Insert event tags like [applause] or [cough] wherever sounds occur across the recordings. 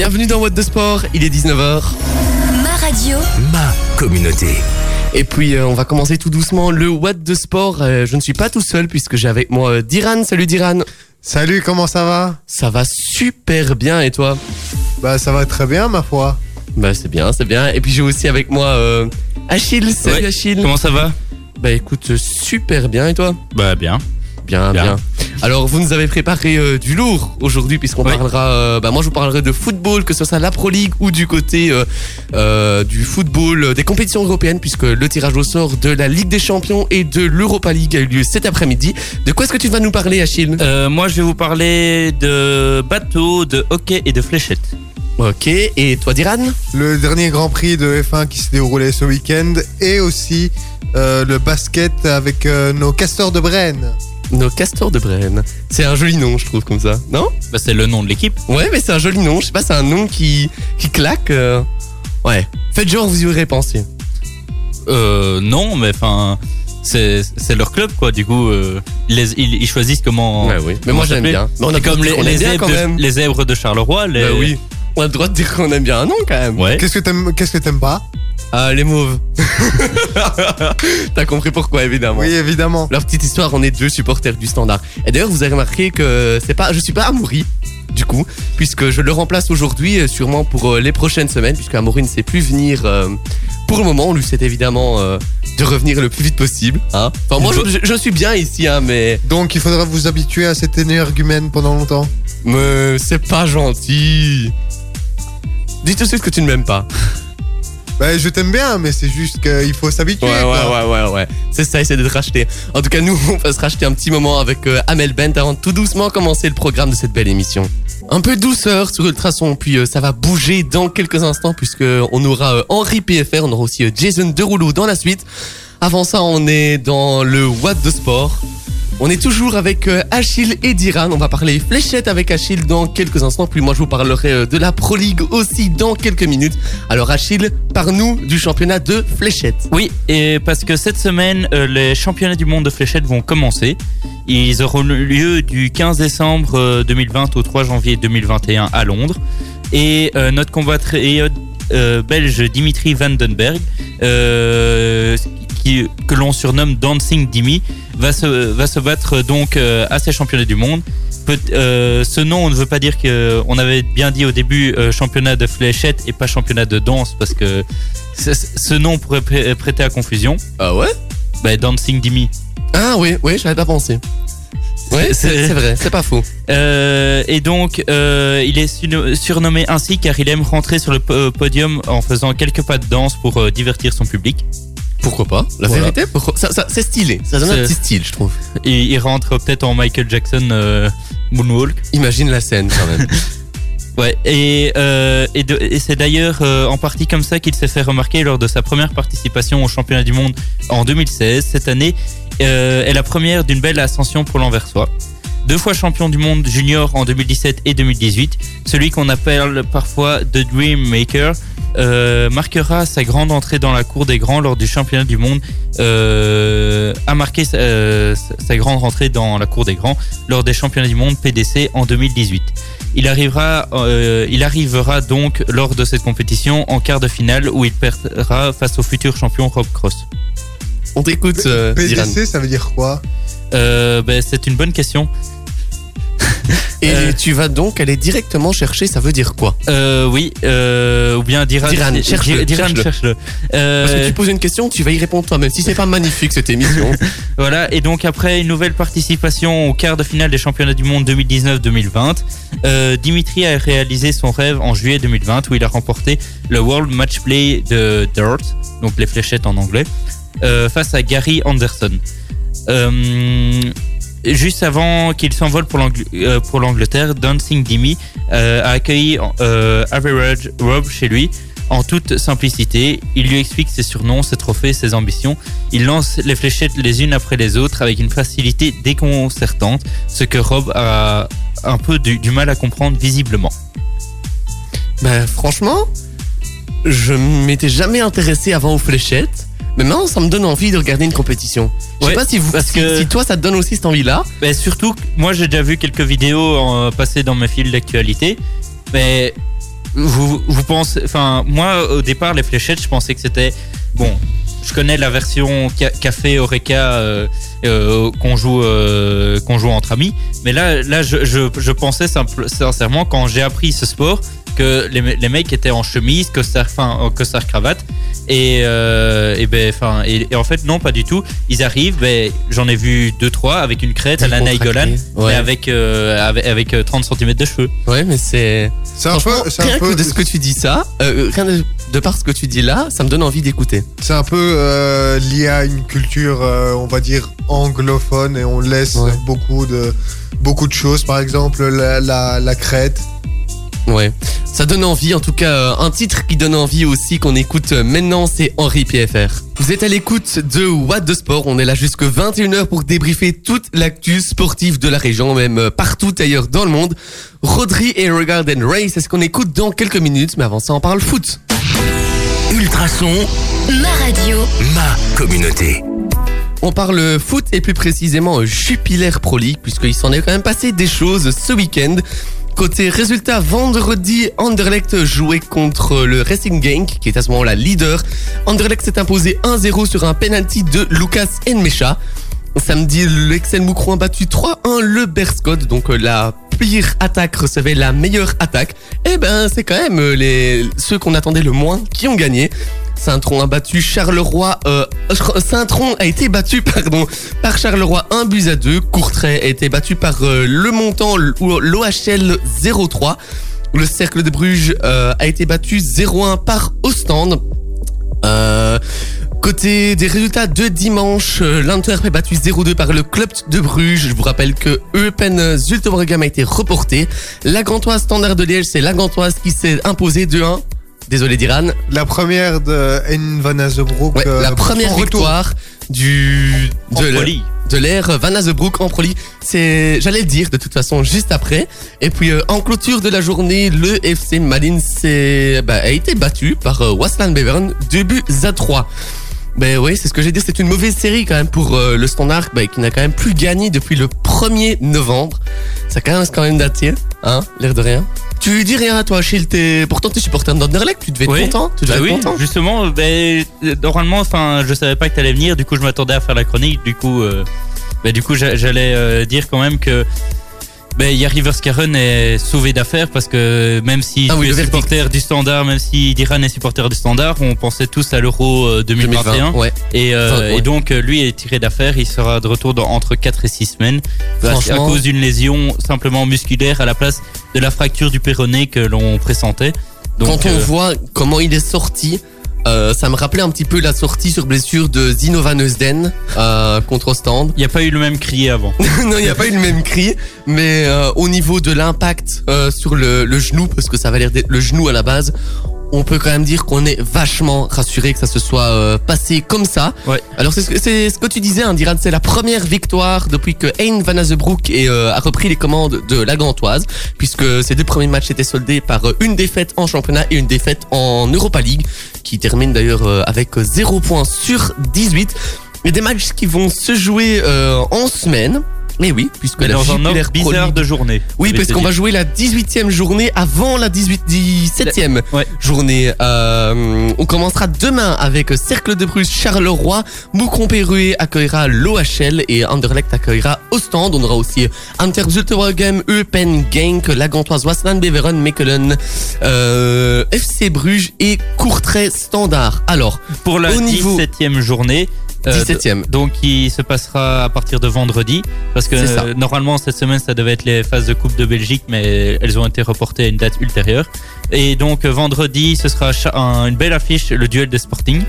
Bienvenue dans What de Sport, il est 19h. Ma radio, Ma communauté. Et puis euh, on va commencer tout doucement le What de Sport. Euh, je ne suis pas tout seul puisque j'ai avec moi euh, Diran. Salut Diran. Salut, comment ça va? Ça va super bien et toi? Bah ça va très bien ma foi. Bah c'est bien, c'est bien. Et puis j'ai aussi avec moi euh, Achille. Salut Ouais. Achille. Comment ça va? Bah écoute, super bien et toi? Bah bien. Bien, bien, Bien. Alors, vous nous avez préparé euh, du lourd aujourd'hui, puisqu'on Oui. parlera. euh, bah, moi, je vous parlerai de football, que ce soit la Pro League ou du côté euh, euh, du football, des compétitions européennes, puisque le tirage au sort de la Ligue des Champions et de l'Europa League a eu lieu cet après-midi. De quoi est-ce que tu vas nous parler, Achille? Euh, moi je vais vous parler de bateau, de hockey et de fléchettes. Ok. Et toi, Diran? Le dernier Grand Prix de F1 qui s'est déroulé ce week-end et aussi euh, le basket avec euh, nos castors de Brenne. Nos castors de Brenne. C'est un joli nom, je trouve, comme ça. Non? Bah, c'est le nom de l'équipe. Ouais, mais c'est un joli nom. Je sais pas, c'est un nom qui, qui claque. euh. Ouais. Faites genre, vous y aurez pensé. Euh, non, mais enfin, c'est c'est leur club quoi. Du coup, euh, ils, les- ils, ils choisissent comment. Ouais, oui. Mais comment moi, j'aime bien. Mais on a C'est comme les, on aime les, bien zèbres quand même. de, les zèbres de Charleroi. Les... Bah oui. On a le droit de dire qu'on aime bien un nom quand même. Ouais. Qu'est-ce que t'aimes Qu'est-ce que t'aimes pas Ah, les mauves. [laughs] T'as compris pourquoi, évidemment. Oui, évidemment. Leur petite histoire, on est deux supporters du standard. Et d'ailleurs, vous avez remarqué que c'est pas, je suis pas Amaury, du coup, puisque je le remplace aujourd'hui, euh, sûrement pour euh, les prochaines semaines, puisque Amaury ne sait plus venir euh, pour le moment. On lui souhaite évidemment euh, de revenir le plus vite possible. Hein. Enfin, moi, je, je suis bien ici, hein, mais, Donc il faudra vous habituer à cette énergumène pendant longtemps. mais c'est pas gentil. Dis tout de suite que tu ne m'aimes pas. Bah je t'aime bien, mais c'est juste qu'il faut s'habituer. Ouais, ouais, quoi. ouais, ouais, ouais. C'est ça, essayer de te racheter. En tout cas, nous, on va se racheter un petit moment avec euh, Amel Bent avant de tout doucement commencer le programme de cette belle émission. Un peu de douceur sur Ultrason, puis euh, ça va bouger dans quelques instants puisque on aura euh, Henri PFR, on aura aussi Jason Derouleau dans la suite. Avant ça, on est dans le What de Sport. On est toujours avec euh, Achille et Diran. On va parler fléchette avec Achille dans quelques instants. Puis moi, je vous parlerai euh, de la Pro League aussi dans quelques minutes. Alors Achille, par-nous du championnat de fléchette. Oui, et parce que cette semaine, euh, les championnats du monde de fléchettes vont commencer. Ils auront lieu du 15 décembre euh, 2020 au 3 janvier 2021 à Londres. Et notre compatriote euh, belge Dimitri Vandenberg, que l'on surnomme Dancing Dimi, va se, va se battre donc euh, à ces championnats du monde. Peut- euh, ce nom, on ne veut pas dire que on avait bien dit au début euh, championnat de fléchettes et pas championnat de danse parce que ce, nom pourrait prê- prêter à confusion. Ah ouais? Bah, Dancing Dimi. Ah oui, oui, j'avais pas pensé. Oui, [laughs] c'est vrai, c'est pas faux. Euh, et donc, euh, il est surno- surnommé ainsi car il aime rentrer sur le po- podium en faisant quelques pas de danse pour euh, divertir son public. Pourquoi pas La Voilà. vérité, pourquoi ça, ça, c'est stylé. Ça donne un C'est- petit style, je trouve. Et il rentre peut-être en Michael Jackson euh, Moonwalk. Imagine la scène quand même. [laughs] Ouais, et, euh, et, de- et c'est d'ailleurs euh, en partie comme ça qu'il s'est fait remarquer lors de sa première participation au championnat du monde en 2016. Cette année euh, est la première d'une belle ascension pour l'Anversois. Deux fois champion du monde junior en 2017 et 2018, celui qu'on appelle parfois The Dream Maker euh, marquera sa grande entrée dans la cour des grands lors du championnat du monde, euh, a marqué sa, euh, sa grande rentrée dans la cour des grands lors des championnats du monde PDC en 2018. Il arrivera, euh, il arrivera donc lors de cette compétition en quart de finale où il perdra face au futur champion Rob Cross. On t'écoute, euh, Diran. PDC, ça veut dire quoi? Euh, ben, c'est une bonne question. Et Euh. tu vas donc aller directement chercher, ça veut dire quoi? Euh, oui, euh, ou bien Diran, Diran, Di- cherche-le, cherche-le. Parce que tu poses une question, tu vas y répondre toi-même. Si c'est pas magnifique cette émission. [laughs] Voilà, et donc après une nouvelle participation au quart de finale des championnats du monde 2019-2020, euh, Dimitri a réalisé son rêve en juillet 2020 où il a remporté le World Match Play de Dart, donc les fléchettes en anglais, face à Gary Anderson. Euh, juste avant qu'il s'envole pour euh, l'Angleterre, Dancing Dimi euh, a accueilli Average Rob chez lui. En toute simplicité, il lui explique ses surnoms, ses trophées, ses ambitions. Il lance les fléchettes les unes après les autres avec une facilité déconcertante, ce que Rob a un peu du, du mal à comprendre visiblement. ben franchement, je m'étais jamais intéressé avant aux fléchettes. Mais maintenant, ça me donne envie de regarder une compétition. Je sais Ouais, pas si, vous, parce si, que- si toi ça te donne aussi cette envie-là. Mais surtout, que moi j'ai déjà vu quelques vidéos euh, passer dans mes fils d'actualité, mais vous, vous pensez, enfin, moi, au départ, les fléchettes, je pensais que c'était, bon, je connais la version ca- café Oreca euh, euh, qu'on joue, euh, qu'on joue entre amis, mais là, là, je, je, je pensais simple, sincèrement quand j'ai appris ce sport que les, les mecs étaient en chemise, costard, enfin, en costard cravate, et, euh, et ben, enfin, et, et en fait non, pas du tout. Ils arrivent, ben, j'en ai vu deux trois avec une crête à la Naïgolan, Ouais. mais avec euh, avec, avec euh, 30 cm de cheveux. Ouais, mais c'est. C'est un peu, rien un que de ce que tu dis ça, euh, rien de, de par ce que tu dis là, ça me donne envie d'écouter. c'est un peu euh, lié à une culture, euh, on va dire anglophone, et on laisse Ouais. beaucoup de beaucoup de choses. Par exemple, la, la, la crête. Ouais, ça donne envie. En tout cas, euh, un titre qui donne envie aussi qu'on écoute euh, maintenant, c'est Henri PFR. Vous êtes à l'écoute de What the Sport. On est là jusque 21h pour débriefer toute l'actu sportive de la région, même euh, partout ailleurs dans le monde. Rodri et Regarden Ray, c'est ce qu'on écoute dans quelques minutes? Mais avant ça, on parle foot. Ultrason, Ma radio. ma communauté. On parle foot et plus précisément Jupiler Pro League puisqu'il s'en est quand même passé des choses ce week-end. Côté résultat, vendredi, Anderlecht jouait contre le Racing Genk, qui est à ce moment-là leader. Anderlecht s'est imposé 1-0 sur un penalty de Lucas Enmecha. Samedi, l'Excel Moucron a battu 3-1 le Berscott, donc euh, la pire attaque recevait la meilleure attaque. Et ben, c'est quand même euh, les, ceux qu'on attendait le moins qui ont gagné. Saint-Tron a battu Charleroi. Euh, Saint-Tron a été battu, [laughs] pardon, par Charleroi 1 but à 2. Courtrai a été battu par euh, Le Montant ou l'OHL 0-3. Le Cercle de Bruges euh, a été battu 0-1 par Ostende. Euh, côté des résultats de dimanche, euh, l'Antwerp est battu 0-2 par le club de Bruges. Je vous rappelle que Eupen Zultebrugam a été reporté. La Gantoise Standard de Liège, c'est la Gantoise qui s'est imposée 2-1. Désolé d'Iran. La première de N Van Azebroek. Ouais, euh, la première en retour. victoire du de l'ère- folie. de l'ère Van Azebroek en Pro. C'est, j'allais le dire de toute façon juste après. Et puis euh, en clôture de la journée, le FC Malines s'est- bah, a été battu par euh, Waslan Beveren, 2 buts à 3. Ben oui, c'est ce que j'ai dit, c'est une mauvaise série quand même pour euh, le Standard bah, qui n'a quand même plus gagné depuis le 1er novembre. Ça quand même, c'est quand même daté, hein, l'air de rien. Tu dis rien à toi, Achille, t'es... pourtant t'es supporter d'Anderlecht, tu devais être Oui. content, tu devais Bah être oui, content. justement, ben, normalement, enfin, je savais pas que t'allais venir, du coup, je m'attendais à faire la chronique, du coup, euh, ben, du coup, j'a- j'allais euh, dire quand même que ben, Yari Verskaren est sauvé d'affaires parce que même si Ah oui, tu le es verdict. supporter du Standard, même si Diran est supporter du Standard, on pensait tous à l'Euro euh, 2021. ouais. Et, euh, Enfin, ouais. et donc, euh, lui est tiré d'affaire. Il sera de retour dans, entre 4 et 6 semaines. Parce- À cause d'une lésion simplement musculaire à la place de la fracture du péroné que l'on pressentait. Donc, Quand on euh, voit comment il est sorti, euh, ça me rappelait un petit peu la sortie sur blessure de Zino Van Heusden euh, contre Ostende. il n'y a pas eu le même crié avant. [laughs] non, il n'y a pas eu le même cri, mais euh, au niveau de l'impact sur le, le genou, parce que ça va l'air d'être le genou à la base, on peut quand même dire qu'on est vachement rassuré que ça se soit euh, passé comme ça. Ouais. Alors c'est ce, que- c'est ce que tu disais, hein, Diran, c'est la première victoire depuis que Hein Van Azebroek est, euh, a repris les commandes de la Gantoise, puisque ces deux premiers matchs étaient soldés par euh, une défaite en championnat et une défaite en Europa League, qui termine d'ailleurs euh, avec 0 points sur 18. Et des matchs qui vont se jouer euh, en semaine. Mais oui, puisque Mais la dans un ordre bizarre de journée. oui, parce qu'on va jouer la 18e journée avant la 18, 17e Ouais. journée. Euh, on commencera demain avec Cercle de Bruges, Charleroi, Moucron-Perruet accueillera l'OHL et Anderlecht accueillera Ostende. On aura aussi Zultewagen, Eupen, Genk, la Gantoise, Waslan, Beveren, Mechelen, euh, FC Bruges et Courtrai Standard. Alors, Pour la au niveau- 17e journée. Euh, 17e. donc qui se passera à partir de vendredi parce que euh, normalement cette semaine ça devait être les phases de Coupe de Belgique mais elles ont été reportées à une date ultérieure. Et donc euh, vendredi ce sera une belle affiche le duel de Sporting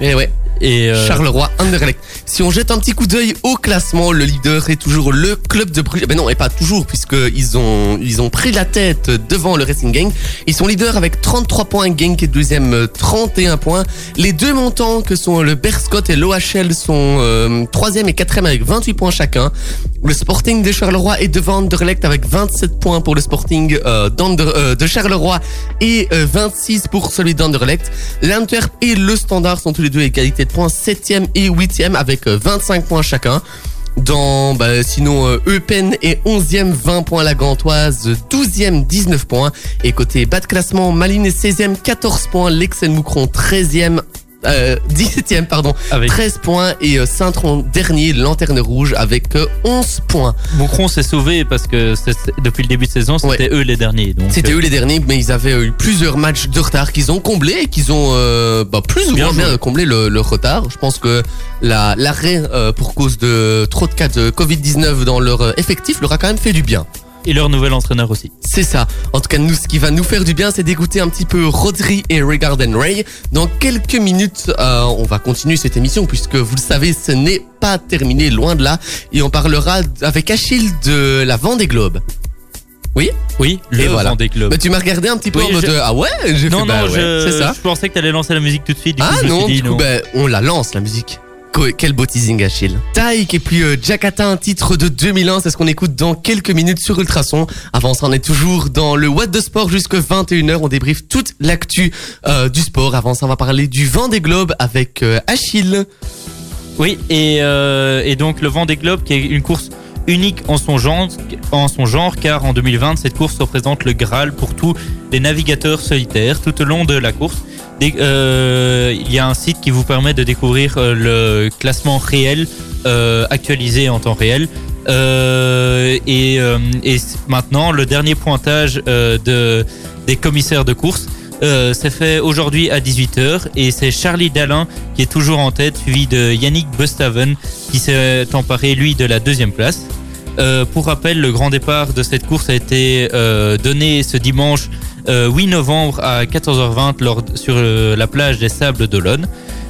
Et ouais. et euh, Charleroi, Anderlecht. Si on jette un petit coup d'œil au classement, le leader est toujours le club de Bruges. Ben non, et pas toujours, puisqu'ils ont, ils ont pris la tête devant le Racing Gang. Ils sont leaders avec 33 points, Gang est deuxième, euh, 31 points. Les deux montants que sont le Berscott et l'OHL sont euh, troisième et quatrième avec 28 points chacun. Le Sporting de Charleroi est devant Anderlecht avec 27 points pour le Sporting euh, euh, de Charleroi et euh, 26 pour celui d'Anderlecht. L'Antwerp et le Standard sont tous les deux égalité de points, 7e et 8e avec euh, 25 points chacun. Dans, bah, sinon, euh, Eupen est 11e, 20 points la Gantoise, 12e, 19 points. Et côté bas de classement, Malines est 16e, 14 points, Lexen-Moucron 13e, euh, 17e, pardon, Avec 13 points. Et euh, Saint-Tron dernier, Lanterne Rouge, avec euh, 11 points. Moucron s'est sauvé parce que depuis le début de saison, c'était eux les derniers. C'était euh, eux les derniers, mais ils avaient eu plusieurs matchs de retard qu'ils ont comblés et qu'ils ont euh, bah, plus ou Bien moins bien comblé le, le retard. Je pense que la- l'arrêt euh, pour cause de trop de cas de Covid-19 dans leur euh, effectif leur a quand même fait du bien. Et leur nouvel entraîneur aussi. C'est ça. En tout cas, nous, ce qui va nous faire du bien, c'est d'écouter un petit peu Rodri et Regarden Ray. Dans quelques minutes, euh, on va continuer cette émission puisque vous le savez, ce n'est pas terminé, loin de là. Et on parlera avec Achille de la Vendée Globe. Oui, le Et voilà. Vendée Globe. Bah, tu m'as regardé un petit peu Oui, en mode je- euh, ah ouais? J'ai non, fait, bah non, ouais, je, c'est ça je pensais que t'allais lancer la musique tout de suite. Du ah non du coup non. bah, on la lance la musique quel beau teasing Achille. Taïk et puis euh, Jakarta un titre de 2001 c'est ce qu'on écoute dans quelques minutes sur Ultrason. Avant ça on est toujours dans le What de Sport jusque 21h on débriefe toute l'actu euh, du sport. Avant ça on va parler du vent des globes avec euh, Achille. Oui, et, euh, et donc le Vendée Globe, qui est une course unique en son genre, en son genre, car en 2020, cette course représente le Graal pour tous les navigateurs solitaires tout au long de la course. Euh, Il y a un site qui vous permet de découvrir euh, le classement réel, euh, actualisé en temps réel. Et, maintenant, le dernier pointage de, des commissaires de course euh, fait aujourd'hui à 18h et c'est Charlie Dalin qui est toujours en tête, suivi de Yannick Bustaven qui s'est emparé lui de la deuxième place. Euh, pour rappel, le grand départ de cette course a été euh, donné ce dimanche euh, 8 novembre à 14h20 lors, sur euh, la plage des Sables d'Olonne.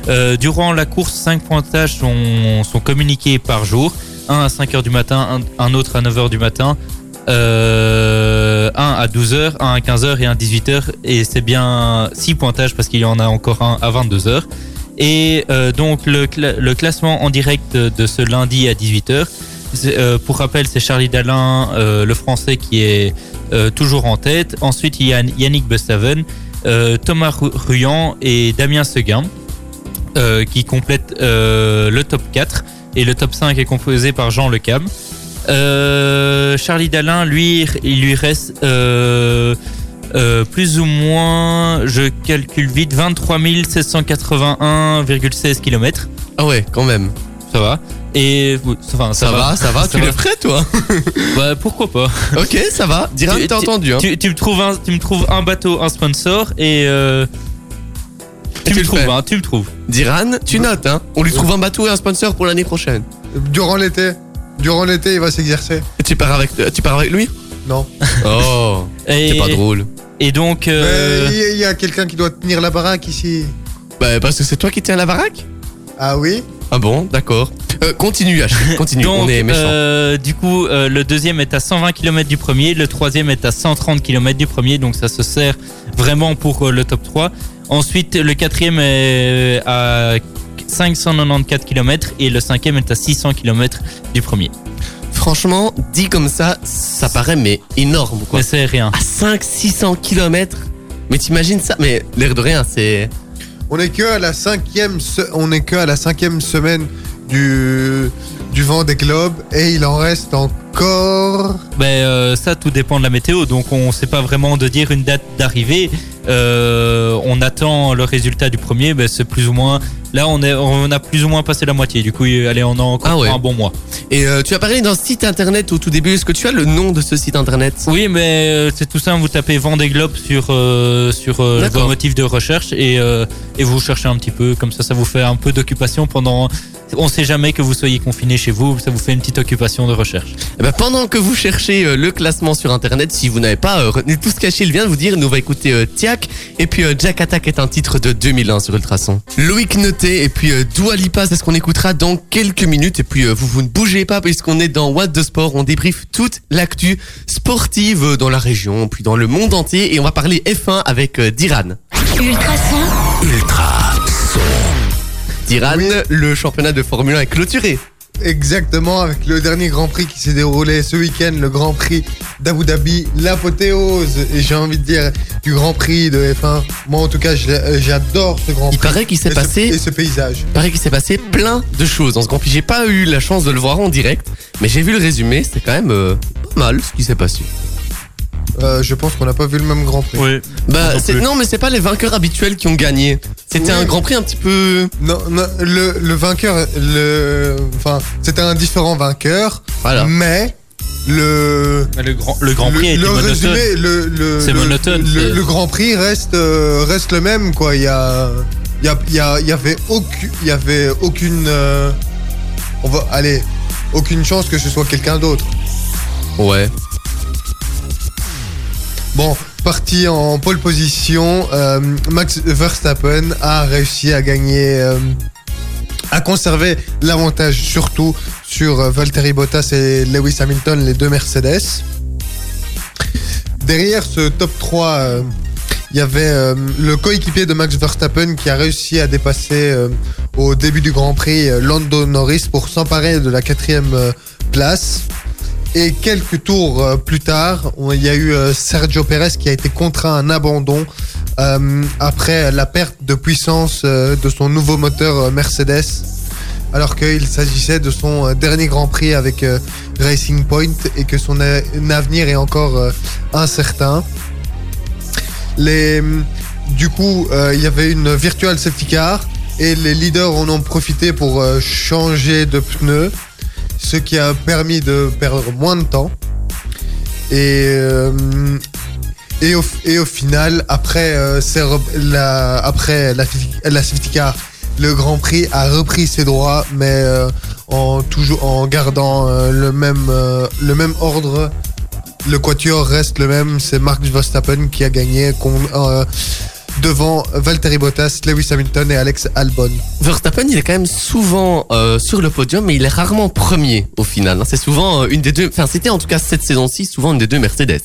Euh, durant la course, cinq pointages sont, sont communiqués par jour. Un à 5h du matin, un, autre à 9h du matin, euh, un à 12h, un à 15h et un à 18h. Et c'est bien six pointages parce qu'il y en a encore un à 22h. Et euh, donc le, le classement en direct de ce lundi à 18h, c'est, euh, pour rappel, c'est Charlie Dalin, euh, le français, qui est euh, toujours en tête. Ensuite, il y a Yannick Bustaven, euh, Thomas Ru- Ruyant et Damien Seguin qui complètent le top 4. Et le top 5 est composé par Jean Le Cam. Charlie Dalin, lui, il lui reste plus ou moins, je calcule vite, 23 781,16 km. ah ouais quand même Ça va. Et enfin, ça, va, ça va [laughs] tu l'es prêt toi [laughs] Bah, pourquoi pas ok ça va Diran Tu- t'as tu- entendu hein tu, tu me trouves un, tu me trouves un bateau, un sponsor et euh, tu tu me le trouves, hein, tu me trouves. Diran tu notes hein on lui trouve un bateau et un sponsor pour l'année prochaine Durant l'été. Durant l'été, il va s'exercer. et tu pars avec tu pars avec lui Non. [laughs] oh Et, c'est pas drôle Et donc, euh, Mais il y a- il y a quelqu'un qui doit tenir la baraque ici. bah parce que c'est toi qui tiens la baraque? Ah oui Ah bon, d'accord. Euh, continue, Achille, [laughs] continue, donc on est méchant. euh, du coup, euh, le deuxième est à 120 km du premier, le troisième est à 130 km du premier, donc ça se sert vraiment pour euh, le top 3. Ensuite, le quatrième est à 594 km et le cinquième est à 600 km du premier. Franchement, dit comme ça, ça paraît mais énorme quoi. Mais c'est rien. À 500-600 km Mais t'imagines ça? Mais l'air de rien, c'est... On est que à la cinquième, que la cinquième semaine du du vent des globes et il en reste encore. Ben, euh, ça, tout dépend de la météo. Donc, on ne sait pas vraiment de dire une date d'arrivée. Euh, on attend le résultat du premier. Ben, c'est plus ou moins. Là, on, est, on a plus ou moins passé la moitié. Du coup, allez, on a encore Ah ouais. un bon mois. Et euh, tu as parlé d'un site internet au tout début, est-ce que tu as le nom de ce site internet? Oui, mais euh, c'est tout simple. Vous tapez Vendée Globe sur, euh, sur euh, vos motifs de recherche et, euh, et vous cherchez un petit peu. Comme ça, ça vous fait un peu d'occupation pendant. On sait jamais que vous soyez confiné chez vous. Ça vous fait une petite occupation de recherche. Eh ben, Pendant que vous cherchez euh, le classement sur internet, si vous n'avez pas euh, retenu tout ce qu'Achille vient de vous dire, nous va écouter euh, Tiak et puis euh, Jack Attack est un titre de 2001 sur Ultrason. Loïc Noté et puis euh, Dua Lipa, c'est ce qu'on écoutera dans quelques minutes et puis euh, vous vous ne bougez pas puisqu'on est dans What the Sport, on débriefe toute l'actu sportive dans la région puis dans le monde entier et on va parler F1 avec euh, Diran. Ultra son. Diran, Oui. le championnat de Formule 1 est clôturé. exactement avec le dernier Grand Prix qui s'est déroulé ce week-end, le Grand Prix d'Abu Dhabi, l'apothéose, et j'ai envie de dire, du Grand Prix de F1. Moi, en tout cas, j'adore ce Grand Il Prix. paraît qu'il s'est ce- passé et ce paysage. Il paraît qu'il s'est passé plein de choses dans ce Grand Prix. J'ai pas eu la chance de le voir en direct, mais j'ai vu le résumé. C'est quand même euh, pas mal ce qui s'est passé. Euh, je pense qu'on n'a pas vu le même Grand Prix. Oui. Bah, non c'est- plus. non, mais c'est pas les vainqueurs habituels qui ont gagné. C'était Oui. un Grand Prix un petit peu. Non, non, le, le vainqueur, le, enfin, c'était un différent vainqueur, Voilà. mais le, Le grand, le grand prix a le, été le monotone. résumé, le, le, C'est le- monotone, Le, c'est- le Grand Prix reste, euh, reste le même, quoi. Il y a, il y a, il y a- il y avait aucune, il y avait aucune, euh, on va, allez, aucune chance que ce soit quelqu'un d'autre. Ouais. Bon, parti en pole position, euh, Max Verstappen a réussi à gagner, euh, à conserver l'avantage surtout sur euh, Valtteri Bottas et Lewis Hamilton, les deux Mercedes. Derrière ce top 3, euh, il y avait le coéquipier de Max Verstappen qui a réussi à dépasser au début du Grand Prix Lando Norris pour s'emparer de la quatrième place. Et quelques tours euh, plus tard, il y a eu euh, Sergio Perez qui a été contraint à un abandon euh, après la perte de puissance de son nouveau moteur Mercedes, alors qu'il s'agissait de son dernier Grand Prix avec Racing Point et que son avenir est encore incertain. Les, du coup, il y avait une virtual safety car et les leaders en ont profité pour changer de pneus, ce qui a permis de perdre moins de temps. Et, euh, et, au, et au final, après, euh, la, après la, la safety car, le Grand Prix a repris ses droits, mais euh, en, toujours, en gardant le, même, le même ordre. Le quatuor reste le même, c'est Max Verstappen qui a gagné devant Valtteri Bottas, Lewis Hamilton et Alex Albon. Verstappen, il est quand même souvent euh, sur le podium, mais il est rarement premier au final. hein. C'est souvent euh, une des deux. Enfin, c'était en tout cas cette saison-ci souvent une des deux Mercedes.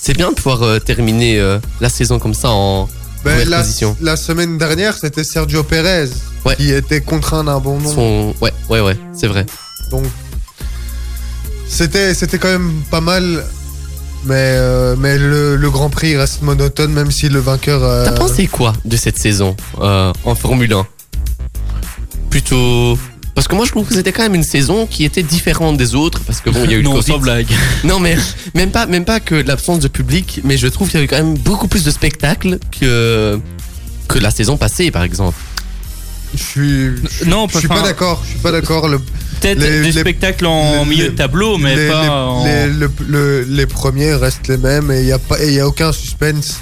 C'est bien de pouvoir euh, terminer la saison comme ça en Ben, la, position. la semaine dernière, c'était Sergio Perez Ouais. qui était contraint d'un bon nom. Son... Ouais, ouais, ouais, c'est vrai. Donc, c'était, c'était quand même pas mal. Mais, euh, mais le, le Grand Prix reste monotone, même si le vainqueur. euh, T'as pensé quoi de cette saison euh, en Formule 1 Plutôt. Parce que moi je trouve que c'était quand même une saison qui était différente des autres parce que bon il y a eu le non, Covid. sans blague. [laughs] Non mais même pas même pas que l'absence de public, mais je trouve qu'il y avait quand même beaucoup plus de spectacles que que la saison passée par exemple. Je suis, je, Non, je suis pas d'accord. Je suis pas d'accord. Le, Peut-être Les- des les- spectacles en les- milieu de tableau, mais les, pas les- en... les- le- le- les premiers restent les mêmes et il y a pas, et il y a aucun suspense.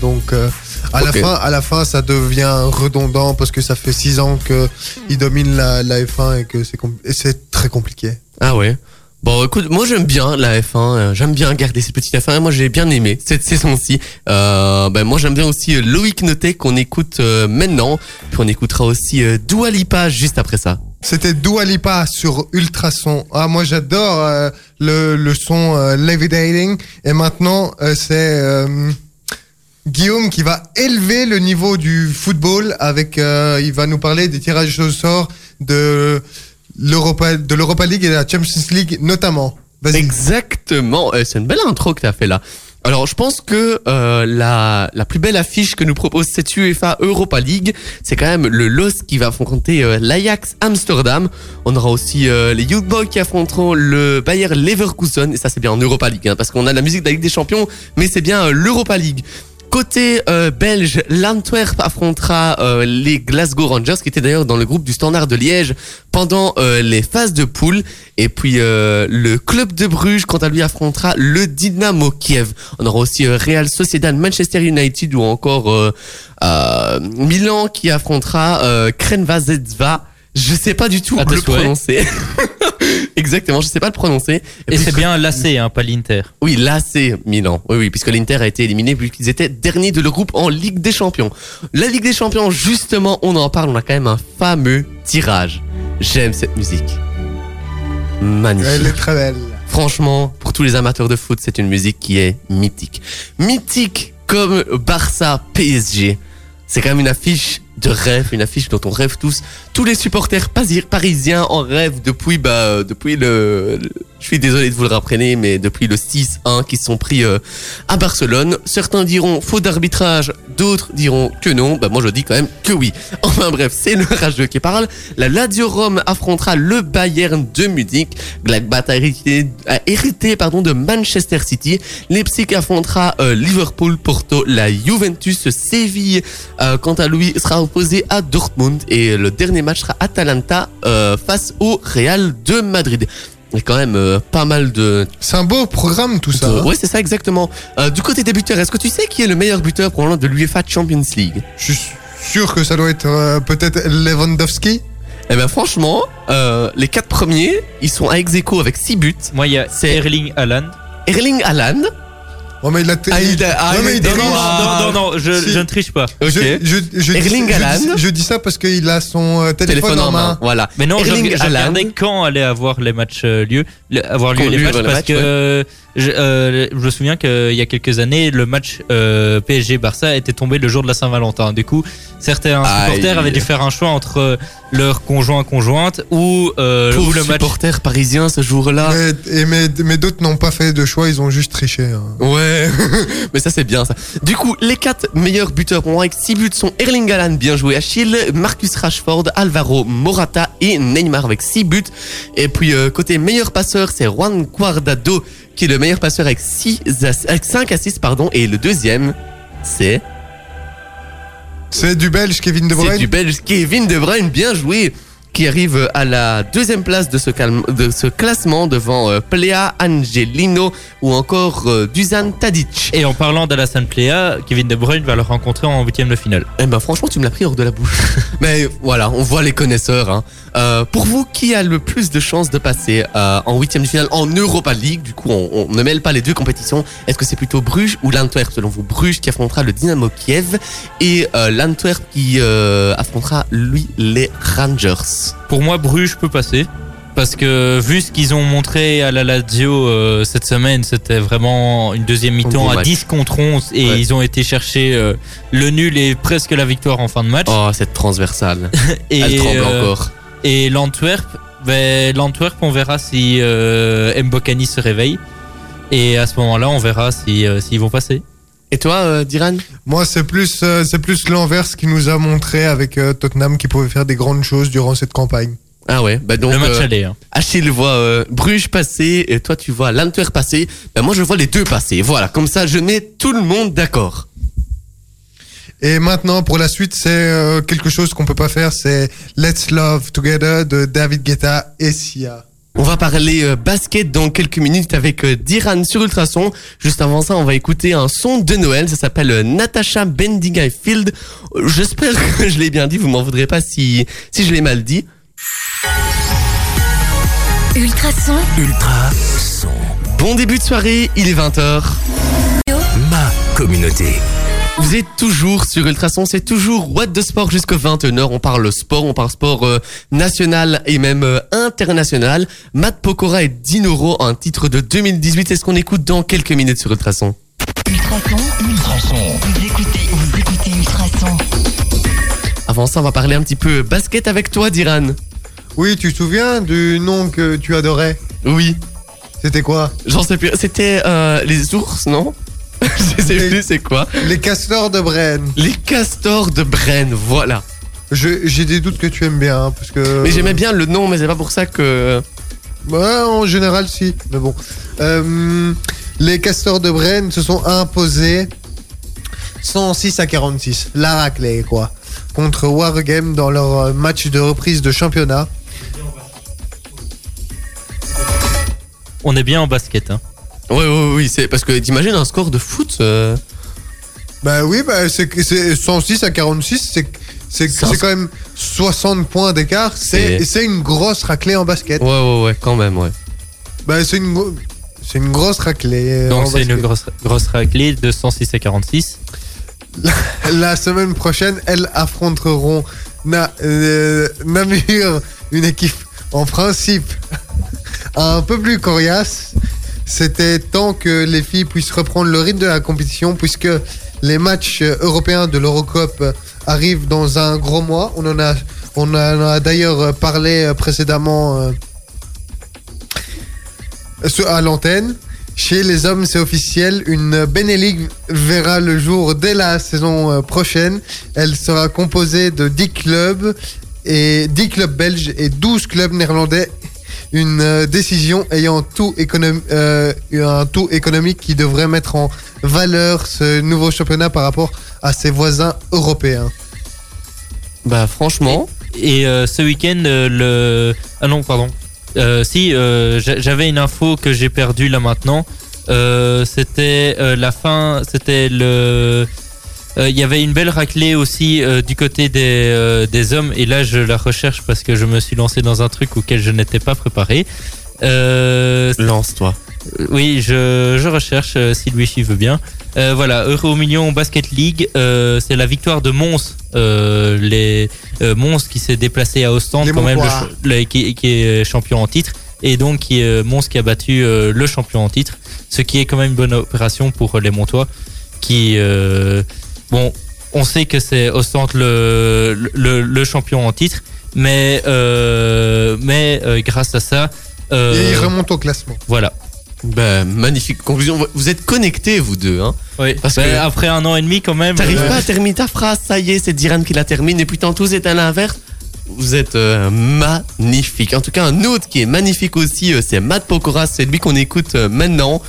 Donc euh, à la fin, à la fin, ça devient redondant parce que ça fait six ans que ils dominent la, la F1 et que c'est compl- et c'est très compliqué. Ah ouais. Bon, écoute, moi j'aime bien la F1, euh, j'aime bien garder ces petites F1. Moi j'ai bien aimé cette saison-ci. Euh, ben moi j'aime bien aussi euh, Loïc Notet qu'on écoute euh, maintenant. Puis on écoutera aussi euh, Dua Lipa juste après ça. C'était Dua Lipa sur Ultrason. Ah, moi j'adore le, le son Levitating. Et maintenant, c'est Guillaume qui va élever le niveau du football avec. il va nous parler des tirages au sort de de l'Europa League et de la Champions League notamment. Exactement. Euh, c'est une belle intro que tu as fait là. Alors, je pense que euh, la, la plus belle affiche que nous propose cette UEFA Europa League, c'est quand même le LOS qui va affronter euh, l'Ajax Amsterdam. On aura aussi euh, les Youth Boys qui affronteront le Bayer Leverkusen. Et ça, c'est bien en Europa League, hein, parce qu'on a la musique de la Ligue des Champions, mais c'est bien l'Europa League. Côté euh, belge, l'Antwerp affrontera euh, les Glasgow Rangers, qui étaient d'ailleurs dans le groupe du Standard de Liège pendant euh, les phases de poule. Et puis euh, le club de Bruges, quant à lui, affrontera le Dynamo Kiev. On aura aussi euh, Real Sociedad, Manchester United ou encore euh, euh, Milan qui affrontera euh, Krenva Zedzva. Je sais pas du tout tes le prononcer. [laughs] Exactement, je sais pas le prononcer. Et c'est bien [laughs] l'AC, hein, pas l'Inter. oui, c'est Milan. Oui, oui, puisque l'Inter a été éliminé puisqu'ils étaient derniers de leur groupe en Ligue des Champions. La Ligue des Champions, justement, on en parle, on a quand même un fameux tirage. J'aime cette musique. Magnifique. Elle est très belle. Franchement, pour tous les amateurs de foot, c'est une musique qui est mythique. Mythique comme Barça PSG. C'est quand même une affiche de rêve, une affiche dont on rêve tous. Tous les supporters parisiens en rêvent depuis, bah, euh, depuis le- je suis désolé de vous le rappeler, mais depuis le 6-1 qui sont pris euh, à Barcelone. Certains diront faute d'arbitrage, d'autres diront que non. Bah, moi, je dis quand même que oui. [laughs] Enfin bref, c'est le rageux qui parle. La Lazio Rome affrontera le Bayern de Munich. Gladbach a a hérité pardon, de Manchester City. Leipzig affrontera euh, Liverpool, Porto, la Juventus, Séville. euh, quant à lui, sera opposé à Dortmund. Et le dernier match sera Atalanta face au Real de Madrid. Il y a quand même euh, pas mal de... C'est un beau programme tout ça. de- hein. Ouais, c'est ça exactement. Euh, du côté des buteurs, est-ce que tu sais qui est le meilleur buteur pour l'instant de l'UEFA Champions League? Je suis sûr que ça doit être euh, peut-être Lewandowski. Eh ben franchement, euh, les quatre premiers, ils sont à ex aequo avec 6 buts. Moi, il y a C'est- Erling Haaland. Erling Haaland. Ouais, mais il a. Ah, il a- ah, Ouais, mais il Non, triche. non, non, non, non, je, Si. je ne triche pas. Ok. Je, je, je, Erling dis, je, Haaland. dis, je dis ça parce qu'il a son euh, téléphone, en main. Voilà. Mais non, Erling je regardais quand allaient avoir les matchs euh, lieu, le- avoir lieu Quand les lieu matchs le parce match, que euh, je, euh, je me souviens qu'il y a quelques années, le match euh, PSG Barça était tombé le jour de la Saint-Valentin. Du coup, certains Aïe. supporters avaient dû faire un choix entre leur conjoint conjointe ou, euh, ou le match. supporter parisien ce jour-là. Mais, et mais, mais d'autres n'ont pas fait de choix, ils ont juste triché. hein. Ouais, [laughs] mais ça c'est bien ça. Du coup, les quatre meilleurs buteurs pour moi avec 6 buts sont Erling Haaland, bien joué Achille, Marcus Rashford, Alvaro Morata et Neymar avec 6 buts. Et puis euh, côté meilleur passeur, c'est Juan Guardado qui est le meilleur passeur avec 6 avec 5 assists pardon et le deuxième c'est C'est du Belge Kevin De c'est Bruyne. du Belge Kevin De Bruyne, bien joué qui arrive à la deuxième place de ce, calme- de ce classement devant euh, Plea Angelino ou encore euh, Dusan Tadic. Et en parlant d'Alassane Plea, Kevin De Bruyne va le rencontrer en huitième de finale. Eh ben franchement tu me l'as pris hors de la bouche. [laughs] Mais voilà, on voit les connaisseurs. Hein. Euh, pour vous, qui a le plus de chances de passer euh, en huitième de finale en Europa League? Du coup, on, on ne mêle pas les deux compétitions. Est-ce que c'est plutôt Bruges ou l'Antwerp selon vous? Bruges qui affrontera le Dynamo Kiev et euh, l'Antwerp qui euh, affrontera lui les Rangers. Pour moi, Bruges peut passer. Parce que vu ce qu'ils ont montré à la Lazio euh, cette semaine, c'était vraiment une deuxième mi-temps à match. 10 contre 11 et Ouais. ils ont été chercher euh, le nul et presque la victoire en fin de match. Oh, cette transversale. [laughs] et Elle tremble euh, encore. Et l'Antwerp, ben, l'Antwerp, on verra si Mbokani se réveille. Et à ce moment-là, on verra si, s'ils vont passer. Et toi, euh, Diran Moi, c'est plus, euh, c'est plus l'Anvers qui nous a montré avec euh, Tottenham qui pouvait faire des grandes choses durant cette campagne. Ah ouais, bah donc le match euh, aller. hein. Achille voit euh, Bruges passer et toi tu vois l'Antwerp passer. Ben moi je vois les deux passer. Voilà, comme ça je mets tout le monde d'accord. Et maintenant, pour la suite, c'est euh, quelque chose qu'on peut pas faire, c'est Let's Love Together de David Guetta et Sia. On va parler euh, basket dans quelques minutes avec euh, Diran sur Ultrason. Juste avant ça, on va écouter un son de Noël. Ça s'appelle euh, Natasha Bending Field. J'espère [laughs] que je l'ai bien dit. Vous m'en voudrez pas si si je l'ai mal dit. Ultrason, Ultra son. Bon début de soirée. Il est 20h. Ma communauté. Vous êtes toujours sur Ultrason, c'est toujours What the Sport jusqu'à 21h. On parle sport, on parle sport euh, national et même euh, international. Matt Pokora et Dinoro, un titre de 2018. C'est ce qu'on écoute dans quelques minutes sur Ultrason? Ultrason, Ultrason. vous écoutez, vous écoutez Ultrason. Avant ça, on va parler un petit peu basket avec toi, Diran. Oui, tu te souviens du nom que tu adorais? Oui, C'était quoi? J'en sais plus. C'était euh, les ours, non? [laughs] Je sais Les- plus c'est quoi. Les castors de Brenne. Les castors de Brenne, voilà. Je- J'ai des doutes que tu aimes bien, hein, parce que... Mais j'aimais bien le nom, mais c'est pas pour ça que... Ouais, en général, si. Mais bon. Euh, les castors de Brenne se sont imposés 106 à 46. La raclée, quoi. Contre Wargame dans leur euh, match de reprise de championnat. On est bien en basket. Hein. Ouais, ouais, oui, c'est parce que t'imagines un score de foot euh, Bah oui, bah c'est que- c'est 106 à 46, c'est c'est C'est quand même 60 points d'écart. C'est une grosse raclée en basket. Ouais, ouais, ouais, quand même, ouais. Bah c'est une gro- c'est une grosse raclée. Donc en c'est une basket. grosse, grosse raclée de 106 à 46. La semaine prochaine, elles affronteront Na- euh, Namur, une équipe en principe [laughs] un peu plus coriace. C'était temps que les filles puissent reprendre le rythme de la compétition puisque les matchs européens de l'Eurocup euh, arrivent dans un gros mois. On en a, On d'ailleurs parlé précédemment euh, à l'antenne. Chez les hommes, c'est officiel, une Benelux verra le jour dès la saison euh, prochaine. Elle sera composée de 10 clubs et 10 clubs belges et 12 clubs néerlandais. Une euh, décision ayant tout euh, un tout économique qui devrait mettre en valeur ce nouveau championnat par rapport à ses voisins européens. Bah franchement, Et euh, ce week-end, euh, le. Ah non, pardon. Euh, si, euh, j'a- j'avais une info que j'ai perdue là maintenant. Euh, c'était euh, la fin. C'était le. Euh, Il y avait une belle raclée aussi euh, du côté des, euh, des hommes. Et là, je la recherche parce que je me suis lancé dans un truc auquel je n'étais pas préparé. Euh, lance-toi. euh, Oui, je, je recherche euh, si le wifi veut bien. Euh, voilà, Euro Million Basket League, euh, c'est la victoire de Mons. Euh, les euh, Mons qui s'est déplacé à Ostende Les quand même, le le- qui, qui est champion en titre. Et donc qui est euh, Mons qui a battu euh, le champion en titre, ce qui est quand même une bonne opération pour les Montois. Qui euh, bon, on sait que c'est Ostende le, le, le champion en titre, mais euh, mais euh, grâce à ça, euh, Et il remonte au classement. voilà. Bah magnifique conclusion. Vous êtes connectés vous deux. Hein. Oui, Parce parce que- après un an et demi quand même. T'arrives euh, pas à terminer ta phrase, ça y est, c'est Diran qui la termine et puis tantôt c'est à l'inverse. Vous êtes euh, magnifique. En tout cas, un autre qui est magnifique aussi, c'est Matt Pokora, c'est lui qu'on écoute euh, maintenant.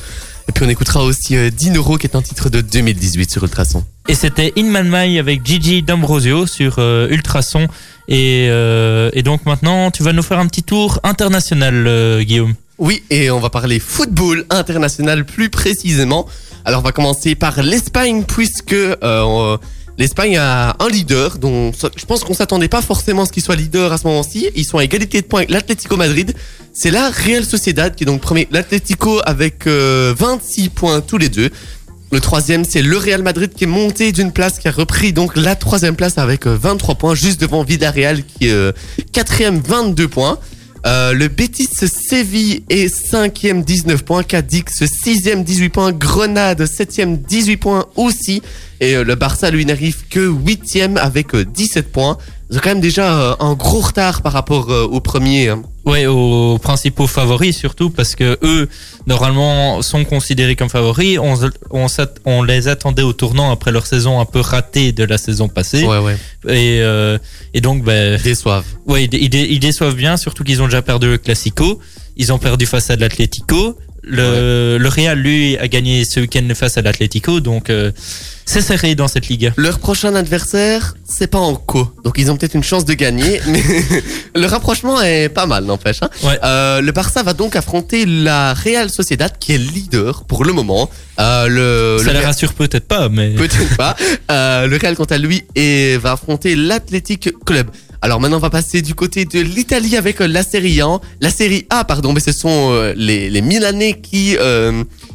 Et puis on écoutera aussi euh, Dinero qui est un titre de 2018 sur Ultrason. Et c'était In Man My avec Gigi D'Ambrosio sur euh, Ultrason. Et, euh, et donc maintenant, tu vas nous faire un petit tour international, euh, Guillaume. Oui, et on va parler football international plus précisément. Alors on va commencer par l'Espagne puisque l'Espagne a un leader dont je pense qu'on s'attendait pas forcément à ce qu'il soit leader à ce moment-ci. Ils sont à égalité de points avec l'Atlético Madrid. C'est la Real Sociedad qui est donc premier. L'Atlético avec euh, 26 points tous les deux. Le troisième, c'est le Real Madrid qui est monté d'une place, qui a repris donc la troisième place avec euh, 23 points, juste devant Villarreal qui est euh, quatrième, 22 points. Euh, le Betis Séville est cinquième, 19 points. Cadix sixième, 18 points. Grenade septième, 18 points aussi. Et euh, le Barça, lui, n'arrive que huitième avec euh, 17 points. Ils ont quand même déjà euh, un gros retard par rapport euh, au premier. hein. Ouais, aux principaux favoris surtout parce que eux normalement sont considérés comme favoris. On, on, on les attendait au tournant après leur saison un peu ratée de la saison passée. Ouais, ouais. Et, euh, et donc, ben, Ils déçoivent. Ouais, ils, dé- ils dé- ils déçoivent bien, surtout qu'ils ont déjà perdu le Classico. Ils ont perdu face à l'Atlético. Le, le Real, lui, a gagné ce week-end face à l'Atlético, donc euh, c'est serré dans cette ligue. Leur prochain adversaire, c'est pas en co. Donc ils ont peut-être une chance de gagner, [laughs] mais le rapprochement est pas mal, n'empêche. hein. Ouais. Euh, le Barça va donc affronter la Real Sociedad, qui est leader pour le moment. Euh, le, Ça le les rassure peut-être pas, mais [laughs] Peut-être pas. Euh, le Real, quant à lui, est, va affronter l'Athletic Club. Alors maintenant, on va passer du côté de l'Italie avec la Série A. La Série A, pardon, mais ce sont les, les Milanais qui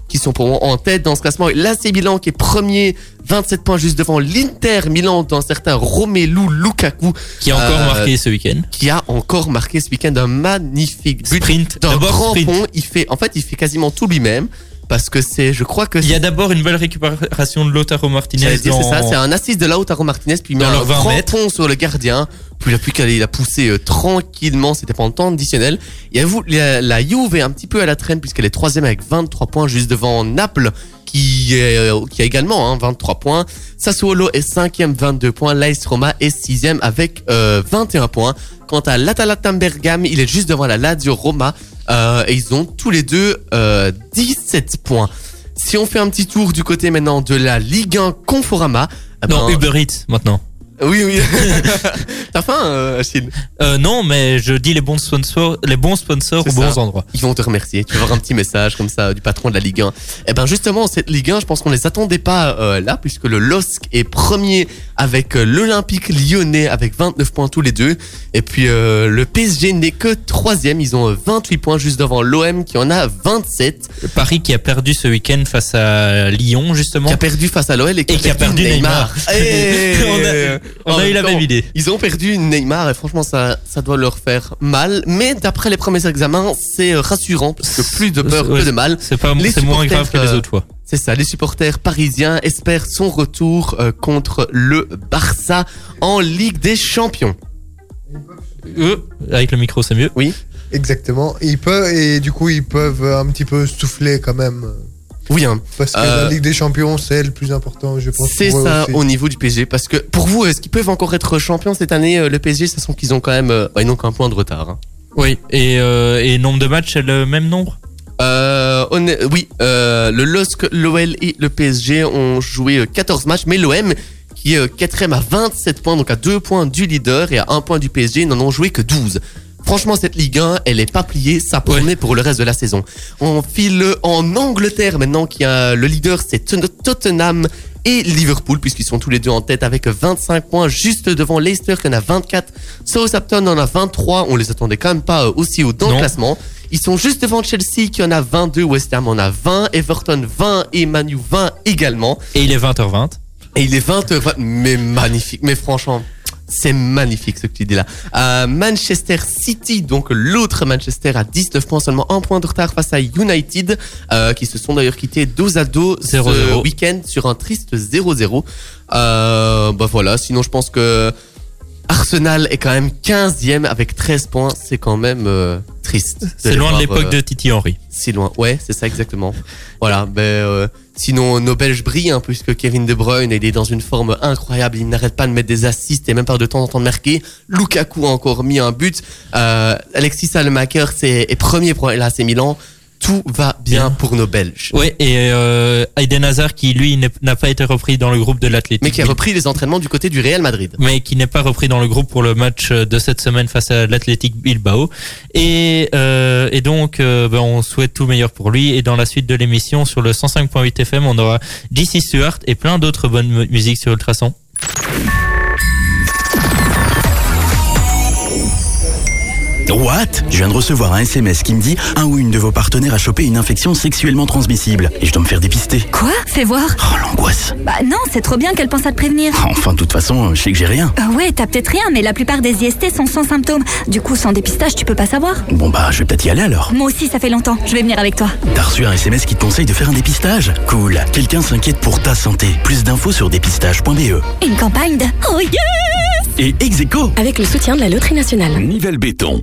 qui sont pour moi en tête dans ce classement. L'AC Milan qui est premier, 27 points juste devant l'Inter Milan dans certain Romelu Lukaku qui a encore Euh, marqué ce week-end. qui a encore marqué ce week-end un magnifique but Sprint, d'un grand sprint. pont. Il fait, en fait, il fait quasiment tout lui-même parce que c'est, je crois que Il y a d'abord une belle récupération de Lautaro Martinez. C'est dans- ça, c'est un assist de Lautaro Martinez, puis il met un leurs 20 grand mètres. pont sur le gardien, puis il a plus qu'à aller il a poussé euh, tranquillement, c'était pendant le temps additionnel. Et avoue, la, la Juve est un petit peu à la traîne, puisqu'elle est troisième avec 23 points, juste devant Naples, qui, est, euh, qui a également hein, 23 points. Sassuolo est cinquième, 22 points. L'AS Roma est sixième avec euh, 21 points. Quant à l'Atalanta Bergame, il est juste devant la Lazio Roma, euh, et ils ont tous les deux euh, 17 points. Si on fait un petit tour du côté maintenant de la Ligue 1 Conforama. eh Non, ben- Uber Eats maintenant. Oui, oui. [laughs] T'as faim, euh, Achille? Euh, non, mais je dis les bons sponsors, les bons sponsors aux bons ça. endroits. Ils vont te remercier. Tu vas avoir un petit message comme ça du patron de la Ligue 1. Eh ben justement, cette Ligue 1, je pense qu'on les attendait pas euh, là, puisque le LOSC est premier avec l'Olympique lyonnais avec 29 points tous les deux. Et puis le PSG n'est que troisième. Ils ont euh, 28 points juste devant l'OM qui en a 27. Paris qui a perdu ce week-end face à Lyon, justement. Qui a perdu face à l'OL et qui, Et qui a perdu Neymar. Eh, [laughs] On a- on en a eu la même idée. Ils ont perdu Neymar et franchement ça, ça doit leur faire mal. Mais d'après les premiers examens, c'est rassurant parce que plus de peur Ouais, que de mal. C'est pas, Les c'est moins grave que les euh, autres fois. C'est ça, les supporters parisiens espèrent son retour euh, contre le Barça en Ligue des Champions. Euh, avec le micro, c'est mieux. Exactement. Et, ils peuvent, et du coup, ils peuvent un petit peu souffler quand même. Oui, hein. Parce que Euh, la Ligue des Champions, c'est le plus important, je pense. C'est ça aussi. au niveau du PSG. Parce que pour vous, est-ce qu'ils peuvent encore être champions cette année euh, Le PSG, ça sent qu'ils ont quand même. euh, ouais, ils n'ont qu'un point de retard. hein. Oui. Et, euh, et nombre de matchs, c'est le même nombre? Euh, oui, euh, le LOSC, l'OL et le PSG ont joué euh, 14 matchs, mais l'OM, qui est euh, quatrième à 27 points, donc à 2 points du leader et à 1 point du PSG, n'en ont joué que 12. Franchement, cette Ligue 1, elle est pas pliée, ça promet pour le reste de la saison. On file en Angleterre maintenant, qui a le leader, c'est Tot- Tottenham et Liverpool, puisqu'ils sont tous les deux en tête avec 25 points, juste devant Leicester qui en a 24, Southampton en a 23, on les attendait quand même pas euh, aussi haut dans Non. le classement. Ils sont juste devant Chelsea qui en a 22, West Ham en a 20, Everton 20 et Manu 20 également. Et il est 20h20. Et il est 20, 20 mais magnifique, mais franchement, c'est magnifique ce que tu dis là. Euh, Manchester City, donc l'autre Manchester à 19 points, seulement un point de retard face à United, euh, qui se sont d'ailleurs quittés dos à dos ce 0-0. week-end sur un triste 0-0. Euh, bah voilà, sinon je pense que Arsenal est quand même 15e avec 13 points, c'est quand même euh, triste. C'est loin de l'époque de Titi Henry. si loin. Ouais, c'est ça exactement. voilà. Ben, sinon, nos Belges brillent, hein, puisque Kevin De Bruyne, il est dans une forme incroyable. Il n'arrête pas de mettre des assists et même pas de temps en temps de marquer. Lukaku a encore mis un but. Euh, Alexis Salmaker c'est est premier pour l'AC Milan. Tout va bien, Bien. pour nos Belges. Ouais, et euh, Aiden Hazard qui, lui, n'a pas été repris dans le groupe de l'Athletic. Mais qui a repris les entraînements du côté du Real Madrid. mais qui n'est pas repris dans le groupe pour le match de cette semaine face à l'Athletic Bilbao. Et, euh, et donc, euh, ben, on souhaite tout meilleur pour lui. Et dans la suite de l'émission, sur le 105.8 FM, on aura DC Stewart et plein d'autres bonnes mu- musiques sur Ultrason. What? Je viens de recevoir un SMS qui me dit un ou une de vos partenaires a chopé une infection sexuellement transmissible et je dois me faire dépister. Quoi? Fais voir. Oh l'angoisse. Bah non, c'est trop bien qu'elle pense à te prévenir. Enfin, de toute façon, je sais que j'ai rien. Euh, ouais, t'as peut-être rien, mais la plupart des IST sont sans symptômes. Du coup, sans dépistage, tu peux pas savoir. Bon bah, je vais peut-être y aller alors. Moi aussi, ça fait longtemps. Je vais venir avec toi. T'as reçu un SMS qui te conseille de faire un dépistage? Cool. Quelqu'un s'inquiète pour ta santé. Plus d'infos sur dépistage.be. Une campagne de... Oh yes Et Execo Avec le soutien de la Loterie Nationale. Nivelle Béton,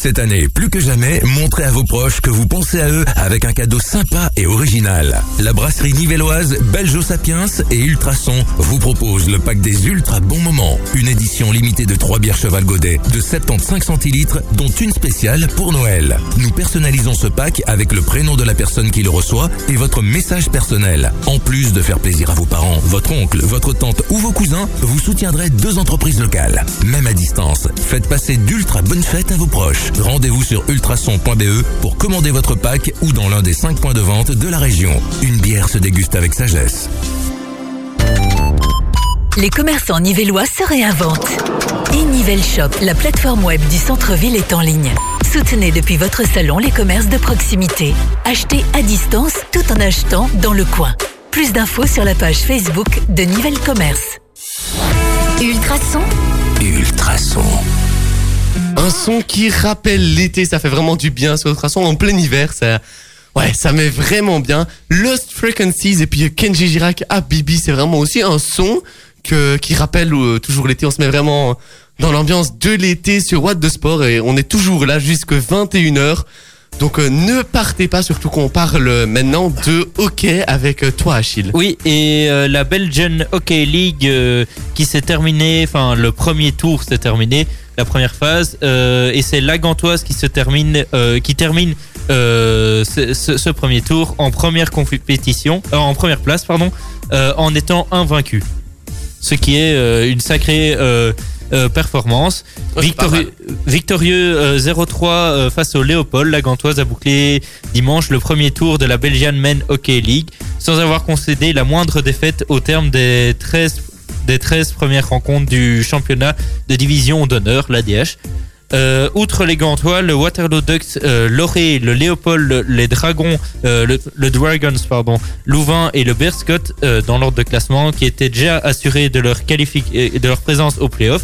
Cette année, plus que jamais, montrez à vos proches que vous pensez à eux avec un cadeau sympa et original. La brasserie nivelloise Belgio Sapiens et Ultrason vous propose le pack des ultra bons moments. Une édition limitée de 3 bières Cheval Godet de 75 centilitres, dont une spéciale pour Noël. Nous personnalisons ce pack avec le prénom de la personne qui le reçoit et votre message personnel. En plus de faire plaisir à vos parents, votre oncle, votre tante ou vos cousins, vous soutiendrez deux entreprises locales. Même à distance, faites passer d'ultra bonnes fêtes à vos proches. Rendez-vous sur ultrason.be pour commander votre pack ou dans l'un des 5 points de vente de la région. Une bière se déguste avec sagesse. Les commerçants nivellois se réinventent. Et Nivelle Shop, la plateforme web du centre-ville est en ligne. Soutenez depuis votre salon les commerces de proximité. Achetez à distance tout en achetant dans le coin. Plus d'infos sur la page Facebook de Nivelle Commerce. Ultrason. Ultrason. Un son qui rappelle l'été, ça fait vraiment du bien sur notre son en plein hiver, ça, ouais, ça met vraiment bien. Lost Frequencies et puis Kenji Girac à Bibi, c'est vraiment aussi un son que, qui rappelle euh, toujours l'été. On se met vraiment dans l'ambiance de l'été sur What de Sport et on est toujours là jusque 21h. Donc euh, ne partez pas, surtout qu'on parle maintenant de hockey avec euh, toi Achille. Oui, et euh, la Belgian Hockey League qui s'est terminée, enfin le premier tour s'est terminé, la première phase, et c'est la Gantoise qui se termine, qui termine ce, premier tour en première compétition, en première place, pardon, en étant invaincu. Ce qui est une sacrée euh, euh, performance. Victori- victorieux euh, 0-3 euh, face au Léopold, la Gantoise a bouclé dimanche le premier tour de la Belgian Men Hockey League sans avoir concédé la moindre défaite au terme des 13, des 13 premières rencontres du championnat de division d'honneur, l'ADH. Euh, outre les Gantois, le Waterloo Ducks, euh, Loré, le Léopold, le- les Dragons, euh, le, le Dragons, pardon, Louvain et le Bearscott euh, dans l'ordre de classement qui étaient déjà assurés de leur de leur présence au playoff.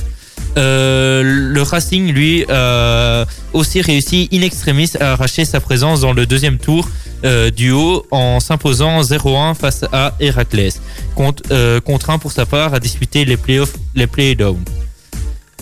Euh, le Racing, lui, a aussi réussi in extremis à arracher sa présence dans le deuxième tour euh, du haut en s'imposant 0-1 face à Héraclès, euh, contraint pour sa part à disputer les playoffs, les playdowns.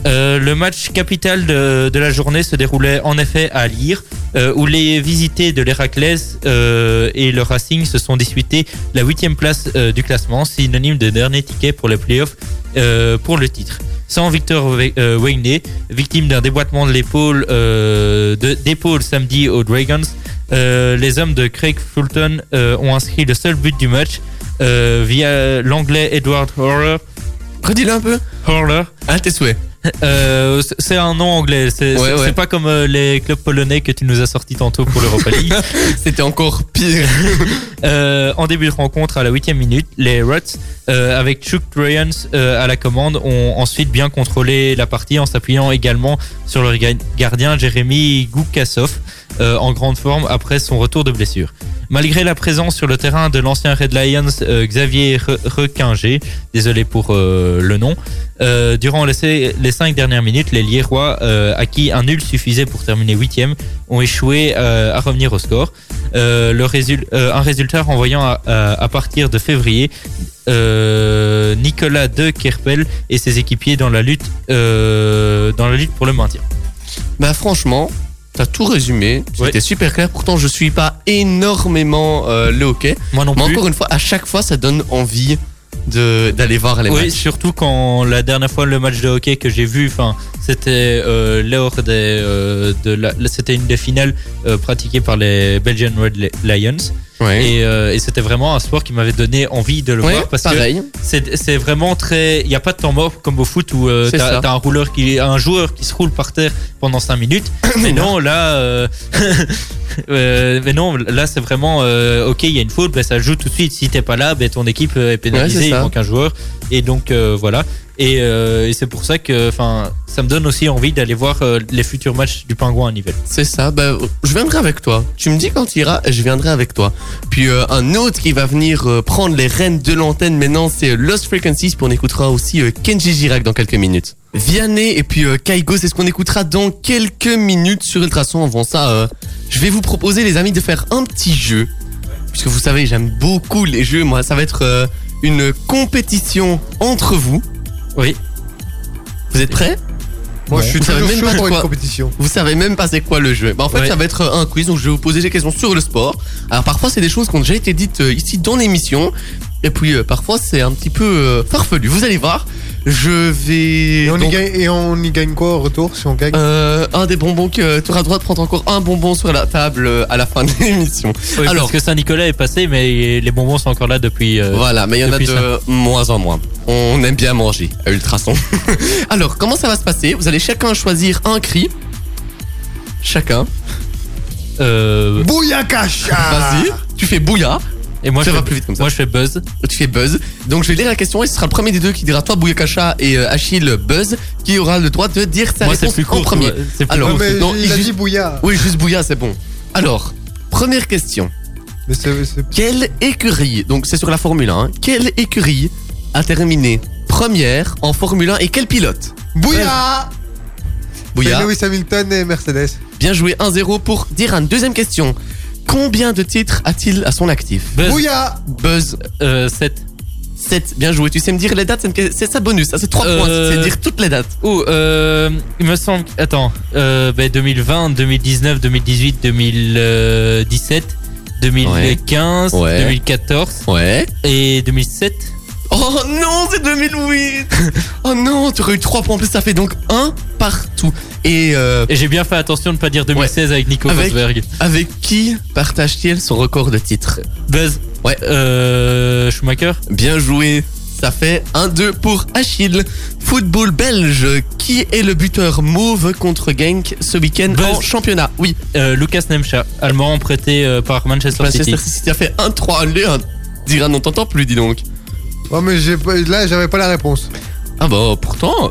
Euh, le match capital de, la journée se déroulait en effet à Lire, euh, où les visités de l'Héraclès euh, et le Racing se sont disputés la huitième place euh, du classement, synonyme de dernier ticket pour les playoffs euh, pour le titre. Sans Victor euh, Wayne, victime d'un déboîtement de l'épaule euh, d'épaule samedi aux Dragons, les hommes de Craig Fulton ont inscrit le seul but du match via l'anglais Edward Horler. Redis-le un peu. Horler. À tes souhaits. [laughs] Euh, c'est- un nom anglais. C'est Ouais, ouais. pas comme euh, les clubs polonais que tu nous as sortis tantôt pour l'Europa League. [laughs] C'était encore pire. [laughs] Euh, en début de rencontre, à la huitième minute, les Ruts, euh, avec Chuck Ryans à la commande, ont ensuite bien contrôlé la partie en s'appuyant également sur le ga- gardien Jérémy Goukasov, en grande forme après son retour de blessure. Malgré la présence sur le terrain de l'ancien Red Lions euh, Xavier Re- désolé pour euh, le nom, euh, durant les, cinq dernières minutes, les Liérois, à qui un nul suffisait pour terminer huitième, ont échoué à revenir au score. Un résultat renvoyant à, à- partir de février Nicolas De Kerpel et ses équipiers dans la lutte dans la lutte pour le maintien. Bah franchement, t'as tout résumé. C'était Ouais. super clair. Pourtant, je suis pas énormément euh, le hockey. Moi non Mais plus. encore une fois, à chaque fois, ça donne envie de d'aller voir les Oui, matchs. surtout quand la dernière fois le match de hockey que j'ai vu, enfin, c'était euh, lors des, euh, de la, c'était une des finales euh, pratiquées par les Belgian Red Lions. Ouais. Et, euh, et c'était vraiment un sport qui m'avait donné envie de le Ouais, voir parce que pareil. c'est c'est vraiment très. Il n'y a pas de temps mort comme au foot où ça. t'as t'as un rouleur qui, un joueur qui se roule par terre pendant 5 minutes. [coughs] mais non, là, [laughs] mais non, là c'est vraiment ok. Il y a une faute, ben, ça joue tout de suite. Si t'es pas là, ben, ton équipe est pénalisée. il manque un joueur et donc voilà. Et, euh, et c'est pour ça que, ça me donne aussi envie d'aller voir euh, les futurs matchs du Pingouin à Nivelles. C'est ça. Bah, je viendrai avec toi. Tu me dis quand tu iras, je viendrai avec toi. Puis euh, un autre qui va venir prendre les rênes de l'antenne maintenant, c'est Lost Frequencies. Puis on écoutera aussi Kenji Girac dans quelques minutes. Vianney et puis Kaigo, c'est ce qu'on écoutera dans quelques minutes sur Ultrason. Avant ça, je vais vous proposer, les amis, de faire un petit jeu. Puisque vous savez, j'aime beaucoup les jeux. Moi, ça va être une compétition entre vous. Oui. Vous êtes prêts Moi, je suis Vous savez même pas une quoi- compétition. Vous savez même pas c'est quoi le jeu. Bah, en fait, Ouais. ça va être un quiz, donc je vais vous poser des questions sur le sport. Alors parfois, c'est des choses qui ont déjà été dites euh, ici dans l'émission. Et puis euh, parfois, c'est un petit peu euh, farfelu. Vous allez voir. Je vais. Et on, y gagne, et on y gagne quoi au retour si on gagne euh, un des bonbons que tu auras droit de prendre encore un bonbon sur la table euh, à la fin de [laughs] l'émission. Oui, Alors- parce que Saint-Nicolas est passé, mais les bonbons sont encore là depuis. euh, Voilà, mais il y en a de moins en moins. On aime bien manger à Ultrason. [laughs] Alors, comment ça va se passer? Vous allez chacun choisir un cri. Chacun. euh, Vas-y. Tu fais bouilla. Et moi ça je va fais, plus vite comme ça. moi je fais buzz. tu fais buzz. Donc je vais lire la question et ce sera le premier des deux qui dira toi Bouyakacha et euh, Achille buzz qui aura le droit de dire sa Moi c'est réponse plus court. en premier. ouais, c'est plus Alors, court. Mais non, il a juste- dit Bouya. Oui, juste Bouilla, c'est bon. Alors, première question. Mais c'est- c'est- Quelle écurie, donc c'est sur la Formule 1, hein, quelle écurie a terminé première en Formule 1 et quel pilote Bouya Bouilla, C'est Lewis Hamilton et Mercedes. bien joué 1-0 pour Diran. Deuxième question. Combien de titres a-t-il à son actif Buzz, Bouya Buzz, euh, 7. 7. Bien joué. Tu sais me dire les dates C'est C'est ça bonus. Ça, c'est 3 Euh, points. Tu sais me dire toutes les dates. Oh, euh, il me semble. Attends, euh, ben 2020, 2019, 2018, 2017, 2015, Ouais. 2014 Ouais. et 2007. Oh non, c'est 2008 [laughs] Oh non, tu aurais eu 3 points en plus, ça fait donc 1 partout. Et euh, Et j'ai bien fait attention de ne pas dire 2016 avec Nico Avec- Rosberg. avec qui partage-t-il son record de titres Buzz. Ouais. Euh, Schumacher. Bien joué. Ça fait 1-2 pour Achille. Football belge. Qui est le buteur mauve contre Genk ce week-end en championnat? Oui, Euh, Lucas Nemcha, allemand prêté euh, par Manchester City. Manchester City a fait 1-3. Allez, un- Dira, on t'entend plus, dis donc. Ouais, mais j'ai pas- là, j'avais pas la réponse. Ah bah pourtant,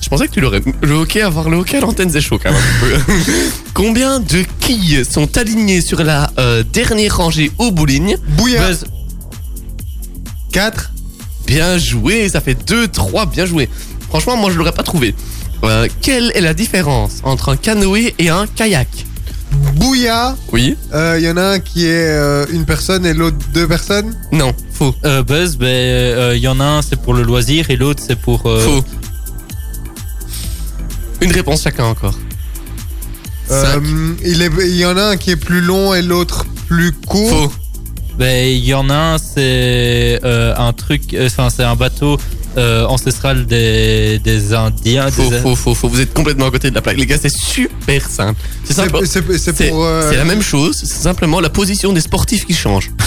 je pensais que tu l'aurais. Le hockey, avoir le hockey à l'antenne, c'est chaud quand même. un peu. [laughs] Combien de quilles sont alignées sur la euh, dernière rangée au bowling? Bouilla. Buzz. 4. Bien joué, ça fait 2-3, bien joué. Franchement, moi je l'aurais pas trouvé. Euh, quelle est la différence entre un canoë et un kayak? Bouilla. Oui Il y en a un qui est euh, une personne et l'autre deux personnes? Non, faux. Euh, Buzz, ben, euh, il y en a un, c'est pour le loisir et l'autre, c'est pour. euh, Faux. Une réponse chacun encore. Cinq. Euh, il, est, il y en a un qui est plus long et l'autre plus court. Faux. Ben, il y en a un, c'est euh, un truc, euh, enfin, c'est un bateau euh, ancestral des, des Indiens. Faux, des- faux, faux, faux. Vous êtes complètement à côté de la plaque. Les gars, c'est super simple. C'est simple. C'est euh, la même chose, c'est simplement la position des sportifs qui change. [laughs]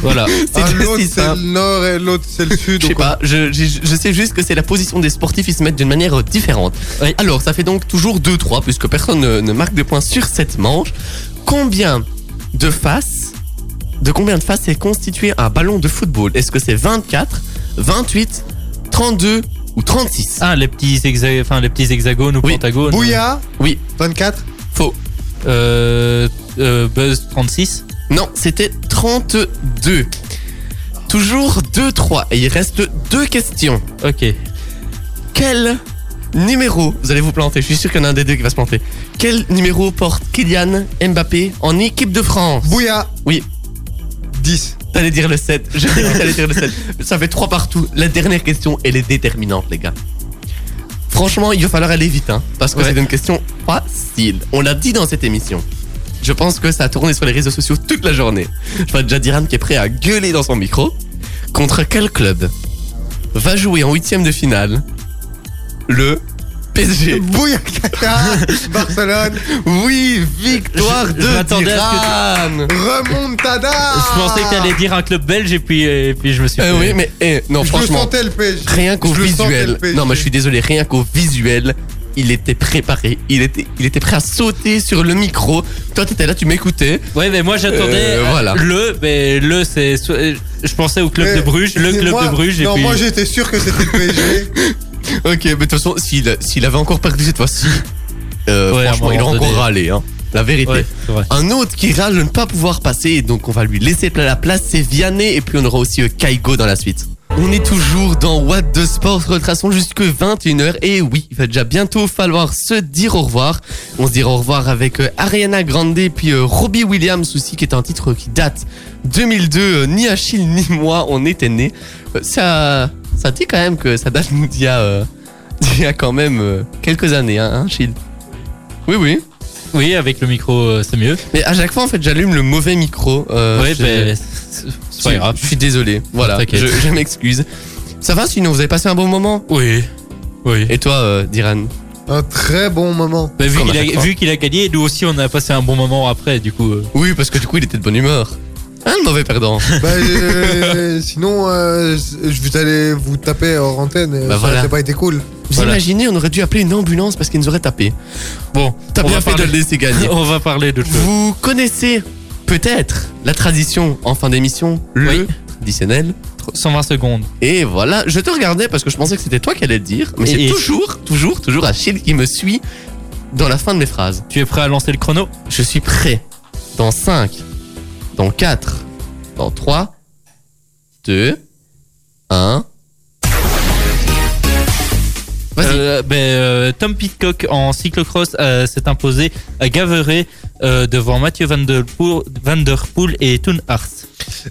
Voilà. [laughs] C'est ah, l'autre c'est le nord et l'autre c'est le sud. Je sais pas, je, je, je sais juste que c'est la position des sportifs, ils se mettent d'une manière différente. Oui. Alors, ça fait donc toujours 2-3, puisque personne ne, ne marque de points sur cette manche. Combien de faces, de combien de faces est constitué un ballon de football? Est-ce que c'est 24, 28, 32 ou 36 Ah, les petits, hexa- enfin, les petits hexagones ou Oui. pentagones. Ah, Bouilla. Oui. 24. Faux. Euh, euh, Buzz 36. Non, c'était 32. Toujours 2-3. Et il reste deux questions. Ok. Quel numéro, vous allez vous planter, je suis sûr qu'il y en a un des deux qui va se planter. Quel numéro porte Kylian Mbappé en équipe de France? Bouilla. Oui, 10. t'allais dire le 7. Je [laughs] savais que t'allais dire le 7. Ça fait 3 partout. La dernière question, elle est déterminante, les gars. Franchement, il va falloir aller vite, hein, parce que Ouais. c'est une question facile. On l'a dit dans cette émission. Je pense que ça a tourné sur les réseaux sociaux toute la journée. Je vois déjà Diran qui est prêt à gueuler dans son micro. Contre quel club va jouer en huitième de finale le PSG Bouilla. [laughs] Barcelone. Oui, victoire Je- de je m'attendais à Diran Remontada. Je pensais que t'allais dire un club belge et puis, et puis je me suis Euh, oui, mais eh, non, Je le franchement, sentais le PSG. rien qu'au visuel. Non, mais je suis désolé, rien qu'au visuel, il était préparé. Il était, il était prêt à sauter sur le micro. Toi, t'étais là, tu m'écoutais. Ouais, mais moi j'attendais Euh, voilà. le, mais le c'est, euh, je pensais au club Mais de Bruges, le club moi- de Bruges et Non, puis. moi j'étais sûr que c'était le PSG. [laughs] Ok, mais de toute façon, s'il, s'il avait encore perdu cette fois-ci, euh, Ouais, à un franchement, il aurait encore donné. râlé, hein. La vérité. Ouais, c'est vrai. Un autre qui râle de ne pas pouvoir passer, donc on va lui laisser la place, c'est Vianney, et puis on aura aussi euh, Kaigo dans la suite. On est toujours dans What the Sport, retraçons jusque 21h, et oui, il va déjà bientôt falloir se dire au revoir. On se dira au revoir avec euh, Ariana Grande, puis euh, Robbie Williams aussi, qui est un titre qui date 2002, euh, ni Achille ni moi, on était nés. Euh, Ça, ça dit quand même que ça date [laughs] d'il y a, euh, y a quand même euh, quelques années, hein, hein Achille Oui, oui. Oui, avec le micro, euh, c'est mieux. Mais à chaque fois, en fait, j'allume le mauvais micro. Euh, ouais, je- ben, c'est pas grave. je suis désolé. Voilà, je, je m'excuse. Ça va sinon, vous avez passé un bon moment? Oui. Oui. Et toi, euh, Diran? Un très bon moment. Ben, vu qu'il a, gagné, nous aussi on a passé un bon moment après, du coup. euh. Oui, parce que du coup, il était de bonne humeur. Hein, le mauvais perdant Bah, euh, sinon, euh, je vous allez vous taper hors antenne. Bah ça voilà. aurait pas été cool. Vous Voilà. imaginez, on aurait dû appeler une ambulance parce qu'ils nous auraient tapé. Bon, T'as on bien va fait de parler- le laisser gagner. [laughs] on va parler d'autre chose. Vous connaissez peut-être la tradition en fin d'émission, le Oui. traditionnel. 120 secondes. Et voilà, je te regardais parce que je pensais que c'était toi qui allais le dire, mais Et- c'est et- toujours, toujours, toujours Achille qui me suit dans la fin de mes phrases. Tu es prêt à lancer le chrono? Je suis prêt. Dans 5, dans 4, dans 3, 2, 1. Vas-y. Euh, ben, euh, Tom Pitcock en cyclocross euh, s'est imposé à Gaveré euh, devant Mathieu Van Der, Poel, Van Der Poel et Toon Hart.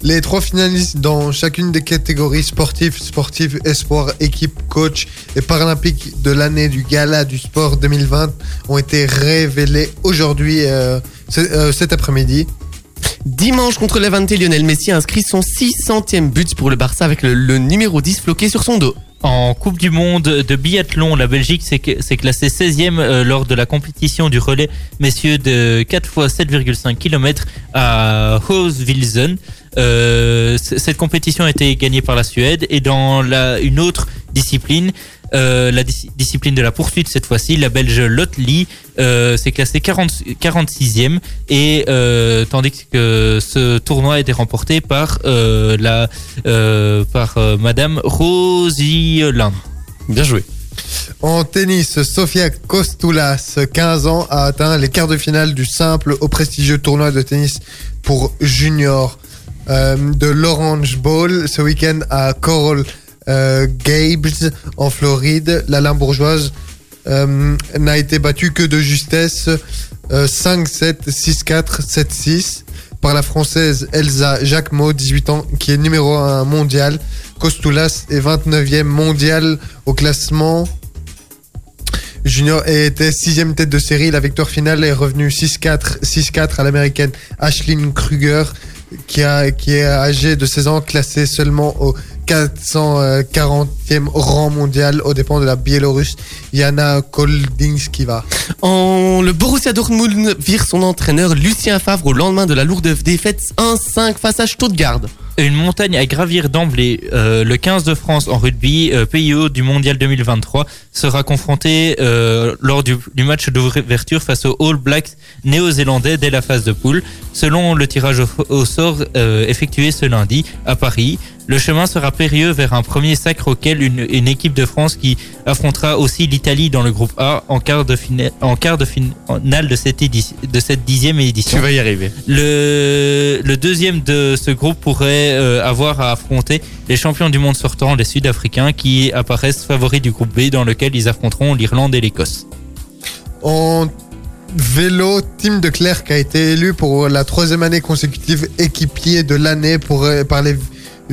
Les trois finalistes dans chacune des catégories sportives, sportives, espoir, équipe, coach et paralympique de l'année du gala du sport 2020 ont été révélés aujourd'hui, euh, euh, cet après-midi. Dimanche contre Levante, Lionel Messi inscrit son 600e but pour le Barça avec le, numéro 10 floqué sur son dos. En Coupe du Monde de biathlon, la Belgique s'est classée 16e euh, lors de la compétition du relais messieurs de 4 x 7,5 km à Hoosvilsen. Euh, cette compétition a été gagnée par la Suède et dans une autre discipline, euh, la dis- discipline de la poursuite cette fois-ci, la Belge Lotte Lee euh, s'est classée 40, 46e et euh, tandis que ce tournoi a été remporté par euh, la euh, par euh, Madame Rosie Land. Bien joué. En tennis, Sofia Kostoulas, 15 ans, a atteint les quarts de finale du simple au prestigieux tournoi de tennis pour junior euh, de l'Orange Bowl ce week-end à Coral euh, Gables en Floride. La Limbourgeoise euh, n'a été battue que de justesse euh, 5-7, 6-4, 7-6 par la française Elsa Jacquemot, 18 ans, qui est numéro 1 mondial. Kostoulas est 29e mondial au classement junior était sixième tête de série. La victoire finale est revenue 6-4, 6-4 à l'américaine Ashlyn Kruger, qui, a, qui est âgée de 16 ans, classée seulement au 440e rang mondial aux dépens de la Biélorusse Yana Koldinskiva. En, le Borussia Dortmund vire son entraîneur Lucien Favre au lendemain de la lourde défaite 1-5 face à Stuttgart. Une montagne à gravir d'emblée. Euh, le 15 de France en rugby, euh, pays haut du mondial 2023, sera confronté euh, lors du, du match d'ouverture face aux All Blacks néo-zélandais dès la phase de poule. Selon le tirage au, au sort euh, effectué ce lundi à Paris, le chemin sera périlleux vers un premier sacre auquel une, une équipe de France qui affrontera aussi l'Italie dans le groupe A en quart de, fina- en quart de finale de cette, édi- de cette dixième édition. Tu vas y arriver. Le, le deuxième de ce groupe pourrait euh, avoir à affronter les champions du monde sortants, les Sud-Africains, qui apparaissent favoris du groupe B, dans lequel ils affronteront l'Irlande et l'Écosse. En vélo, Tim de Klerk a été élu pour la troisième année consécutive équipier de l'année pour, euh, par les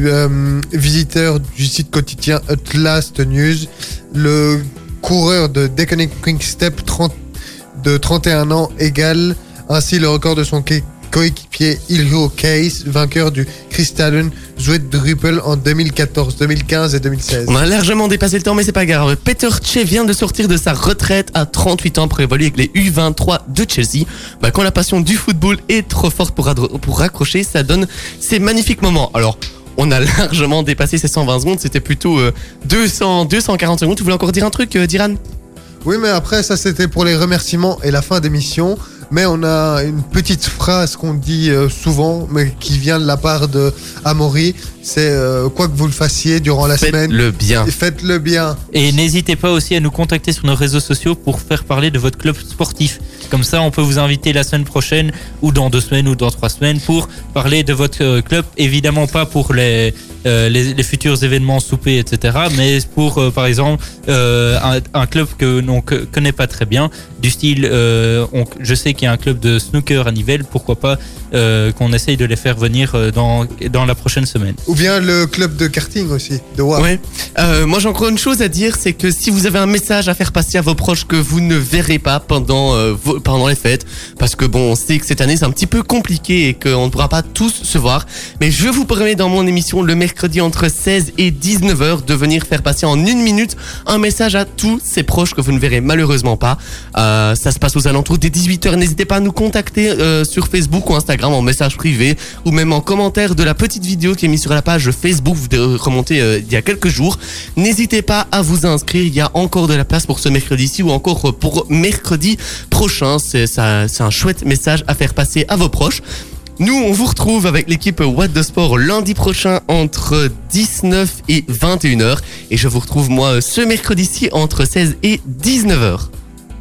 euh, visiteurs du site quotidien Atlast News. Le coureur de Deconic Quick Step 30, de 31 ans égale ainsi le record de son co- coéquipier Ilho Case, vainqueur du Kristallen Zwedruppel en 2014, 2015 et 2016. On a largement dépassé le temps, mais c'est pas grave. Peter Che vient de sortir de sa retraite à 38 ans pour évoluer avec les U23 de Chelsea. Bah, quand la passion du football est trop forte pour, pour raccrocher, ça donne ces magnifiques moments. Alors, on a [laughs] largement dépassé ces 120 secondes, c'était plutôt euh, 200, 240 secondes. Tu voulais encore dire un truc, euh, Diran? Oui, mais après, ça c'était pour les remerciements et la fin d'émission. Mais on a une petite phrase qu'on dit euh, souvent, mais qui vient de la part de Amaury. C'est euh, quoi que vous le fassiez durant la semaine, Faites-le bien. faites-le bien. Et n'hésitez pas aussi à nous contacter sur nos réseaux sociaux pour faire parler de votre club sportif. Comme ça, on peut vous inviter la semaine prochaine ou dans deux semaines ou dans trois semaines pour parler de votre euh, club. Évidemment pas pour les, euh, futurs événements soupers, etc. Mais pour, euh, par exemple, un, club que l'on co- connaît pas très bien, du style, euh, on- je sais qu'il y a un club de snooker à Nivelles, pourquoi pas euh, qu'on essaye de les faire venir euh, dans, dans la prochaine semaine. Ou bien le club de karting aussi, de WAP. Ouais. Euh, moi, j'ai encore une chose à dire, c'est que si vous avez un message à faire passer à vos proches que vous ne verrez pas pendant euh, vos- pendant les fêtes, parce que bon, on sait que cette année c'est un petit peu compliqué et qu'on ne pourra pas tous se voir, mais je vous promets dans mon émission le mercredi entre 16 et 19 h de venir faire passer en une minute un message à tous ces proches que vous ne verrez malheureusement pas. Euh, ça se passe aux alentours des 18 h N'hésitez pas à nous contacter euh, sur Facebook ou Instagram en message privé ou même en commentaire de la petite vidéo qui est mise sur la page Facebook de remonter euh, il y a quelques jours. N'hésitez pas à vous inscrire, il y a encore de la place pour ce mercredi-ci ou encore pour mercredi prochain. C'est un chouette message à faire passer à vos proches. Nous, on vous retrouve avec l'équipe What the Sport lundi prochain entre 19 et 21h. Et je vous retrouve moi ce mercredi-ci entre 16 et 19h.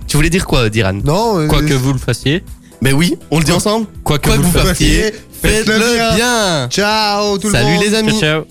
Tu voulais dire quoi, Diran? Non, euh, Quoi que vous le fassiez, Ben oui, on le dit ensemble quoi que vous vous le fassiez, faites-le bien. bien. Ciao tout le Salut monde. les amis. Ciao, ciao.